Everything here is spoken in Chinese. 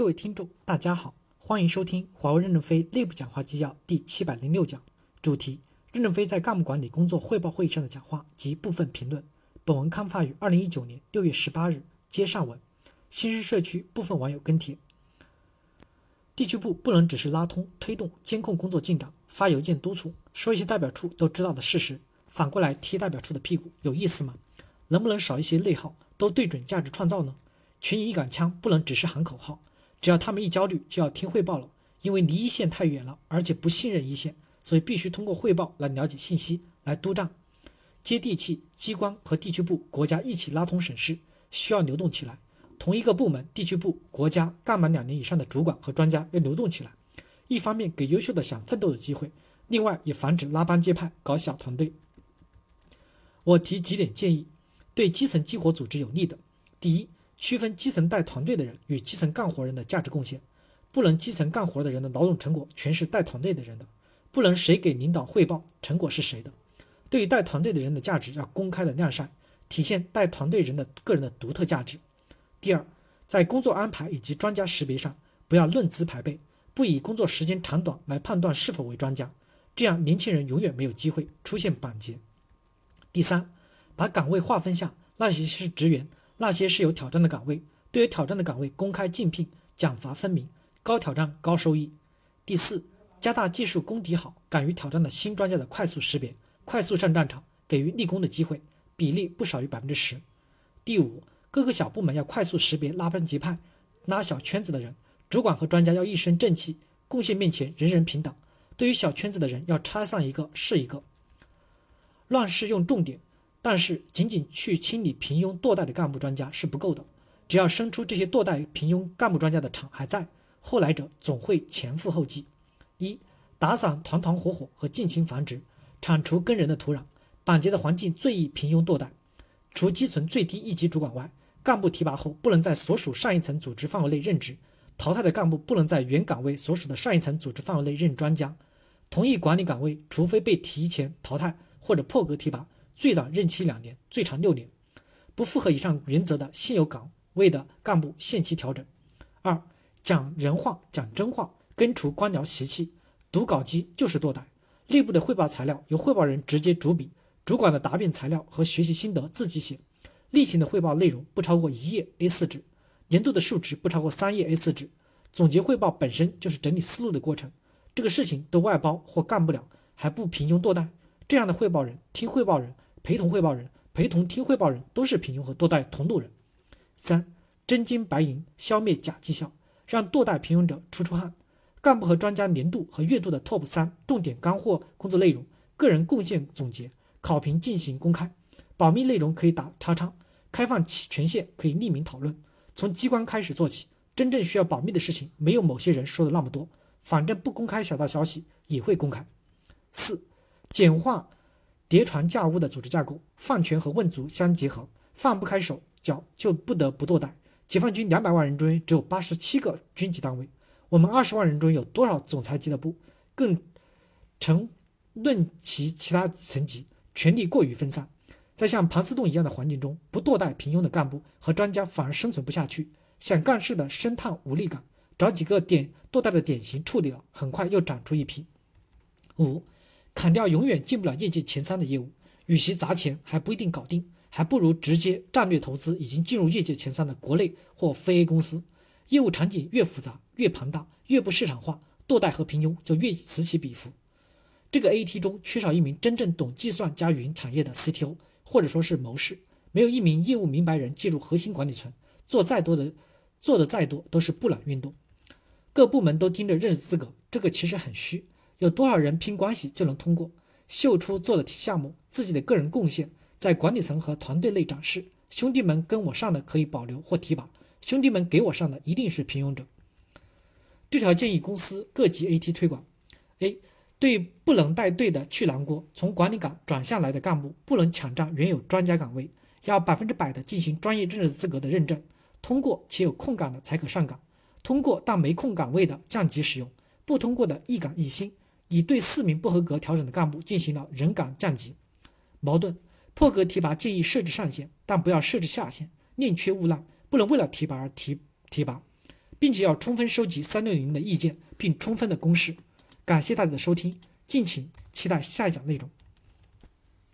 各位听众，大家好，欢迎收听华为任正非内部讲话纪要第七百零六讲，主题：任正非在干部管理工作汇报会议上的讲话及部分评论。本文刊发于二零一九年六月十八日。接上文，新市社区部分网友跟帖：地区部不能只是拉通、推动、监控工作进展，发邮件督促，说一些代表处都知道的事实，反过来踢代表处的屁股，有意思吗？能不能少一些内耗，都对准价值创造呢？群一杆枪不能只是喊口号。只要他们一焦虑，就要听汇报了，因为离一线太远了，而且不信任一线，所以必须通过汇报来了解信息，来督账。接地气，机关和地区部、国家一起拉通省市，需要流动起来。同一个部门、地区部、国家干满两年以上的主管和专家要流动起来，一方面给优秀的想奋斗的机会，另外也防止拉帮结派、搞小团队。我提几点建议，对基层激活组织有利的。第一。区分基层带团队的人与基层干活人的价值贡献，不能基层干活的人的劳动成果全是带团队的人的，不能谁给领导汇报成果是谁的。对于带团队的人的价值要公开的晾晒，体现带团队人的个人的独特价值。第二，在工作安排以及专家识别上，不要论资排辈，不以工作时间长短来判断是否为专家，这样年轻人永远没有机会出现板结。第三，把岗位划分下，那些是职员。那些是有挑战的岗位，对于挑战的岗位公开竞聘，奖罚分明，高挑战高收益。第四，加大技术功底好、敢于挑战的新专家的快速识别，快速上战场，给予立功的机会，比例不少于百分之十。第五，各个小部门要快速识别拉帮结派、拉小圈子的人，主管和专家要一身正气，贡献面前人人平等。对于小圈子的人，要拆散一个是一个。乱世用重点。但是，仅仅去清理平庸堕代的干部专家是不够的。只要生出这些堕代平庸干部专家的厂还在，后来者总会前赴后继。一、打散团团伙伙和近亲繁殖，铲除跟人的土壤。板结的环境最易平庸堕代。除基层最低一级主管外，干部提拔后不能在所属上一层组织范围内任职。淘汰的干部不能在原岗位所属的上一层组织范围内任专家。同一管理岗位，除非被提前淘汰或者破格提拔。最短任期两年，最长六年。不符合以上原则的现有岗位的干部限期调整。二、讲人话，讲真话，根除官僚习气。读稿机就是堕代。内部的汇报材料由汇报人直接主笔，主管的答辩材料和学习心得自己写。例行的汇报内容不超过一页 A4 纸，年度的数值不超过三页 A4 纸。总结汇报本身就是整理思路的过程。这个事情都外包或干不了，还不平庸堕代？这样的汇报人听汇报人。陪同汇报人、陪同听汇报人都是平庸和堕代同路人。三、真金白银消灭假绩效，让堕代平庸者出出汗。干部和专家年度和月度的 TOP 三重点干货工作内容、个人贡献总结、考评进行公开，保密内容可以打叉叉，开放权限可以匿名讨论。从机关开始做起，真正需要保密的事情没有某些人说的那么多，反正不公开小道消息也会公开。四、简化。叠床架屋的组织架构，放权和问责相结合，放不开手脚就不得不堕代。解放军两百万人中只有八十七个军级单位，我们二十万人中有多少总裁级的部？更成论其其他层级，权力过于分散，在像盘丝洞一样的环境中，不堕代平庸的干部和专家反而生存不下去，想干事的深叹无力感，找几个点堕代的典型处理了，很快又长出一批。五。砍掉永远进不了业界前三的业务，与其砸钱还不一定搞定，还不如直接战略投资已经进入业界前三的国内或非 A 公司。业务场景越复杂、越庞大、越不市场化，堕代和平庸就越此起彼伏。这个 AT 中缺少一名真正懂计算加云产业的 CTO，或者说是谋士，没有一名业务明白人进入核心管理层，做再多的做的再多都是布朗运动。各部门都盯着认识资格，这个其实很虚。有多少人拼关系就能通过？秀出做的项目，自己的个人贡献，在管理层和团队内展示。兄弟们跟我上的可以保留或提拔，兄弟们给我上的一定是平庸者。这条建议公司各级 AT 推广：A. 对不能带队的去南锅，从管理岗转下来的干部不能抢占原有专家岗位，要百分之百的进行专业认识资格的认证，通过且有空岗的才可上岗，通过但没空岗位的降级使用，不通过的一岗一薪。已对四名不合格调整的干部进行了人岗降级。矛盾破格提拔建议设置上限，但不要设置下限。宁缺毋滥，不能为了提拔而提提拔。并且要充分收集三六零的意见，并充分的公示。感谢大家的收听，敬请期待下一讲内容。